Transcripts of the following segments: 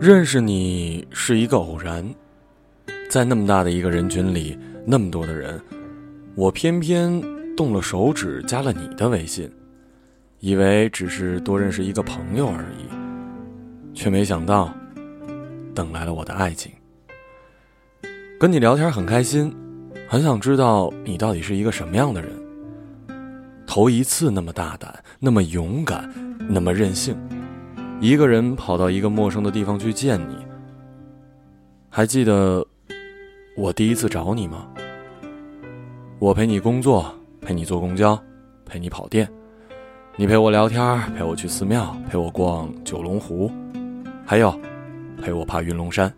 认识你是一个偶然，在那么大的一个人群里，那么多的人，我偏偏动了手指加了你的微信，以为只是多认识一个朋友而已，却没想到，等来了我的爱情。跟你聊天很开心，很想知道你到底是一个什么样的人。头一次那么大胆，那么勇敢，那么任性。一个人跑到一个陌生的地方去见你，还记得我第一次找你吗？我陪你工作，陪你坐公交，陪你跑店，你陪我聊天，陪我去寺庙，陪我逛九龙湖，还有陪我爬云龙山。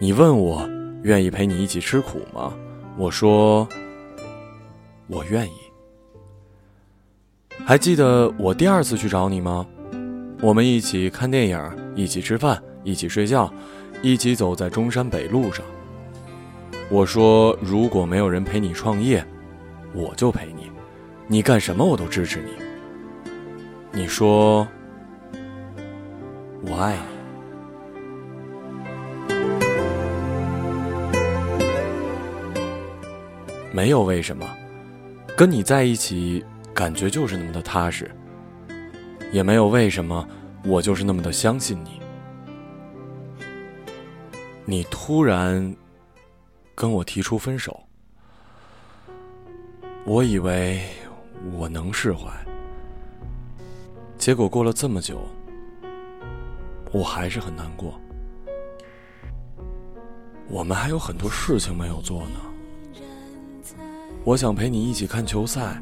你问我愿意陪你一起吃苦吗？我说我愿意。还记得我第二次去找你吗？我们一起看电影，一起吃饭，一起睡觉，一起走在中山北路上。我说，如果没有人陪你创业，我就陪你，你干什么我都支持你。你说，我爱你，没有为什么，跟你在一起，感觉就是那么的踏实。也没有为什么，我就是那么的相信你。你突然跟我提出分手，我以为我能释怀，结果过了这么久，我还是很难过。我们还有很多事情没有做呢。我想陪你一起看球赛，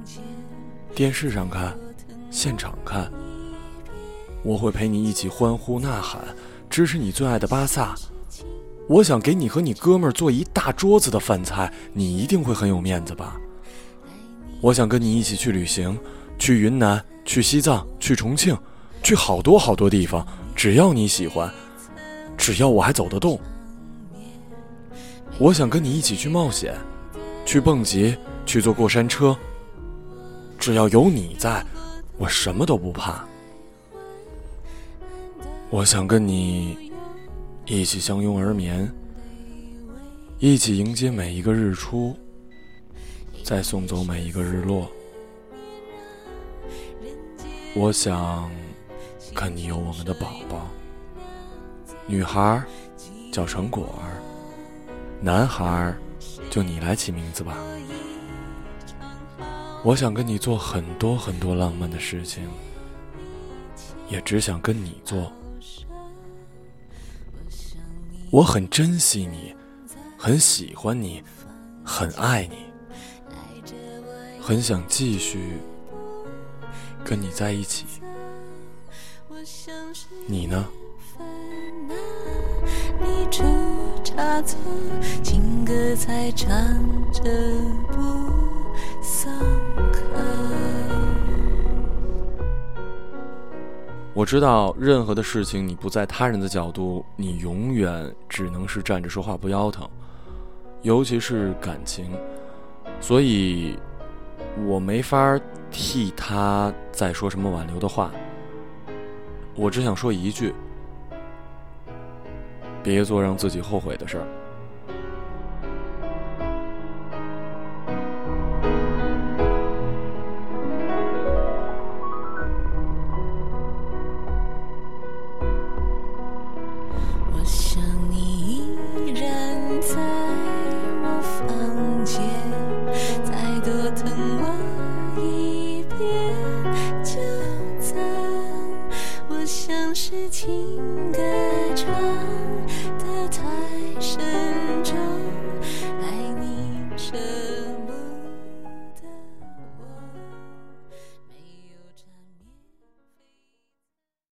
电视上看，现场看。我会陪你一起欢呼呐喊，支持你最爱的巴萨。我想给你和你哥们儿做一大桌子的饭菜，你一定会很有面子吧？我想跟你一起去旅行，去云南，去西藏，去重庆，去好多好多地方，只要你喜欢，只要我还走得动。我想跟你一起去冒险，去蹦极，去坐过山车。只要有你在，我什么都不怕。我想跟你一起相拥而眠，一起迎接每一个日出，再送走每一个日落。我想跟你有我们的宝宝，女孩叫成果儿，男孩就你来起名字吧。我想跟你做很多很多浪漫的事情，也只想跟你做。我很珍惜你，很喜欢你，很爱你，很想继续跟你在一起。你呢？情歌在唱着不我知道，任何的事情，你不在他人的角度，你永远只能是站着说话不腰疼，尤其是感情，所以，我没法替他再说什么挽留的话。我只想说一句：别做让自己后悔的事儿。你依然在。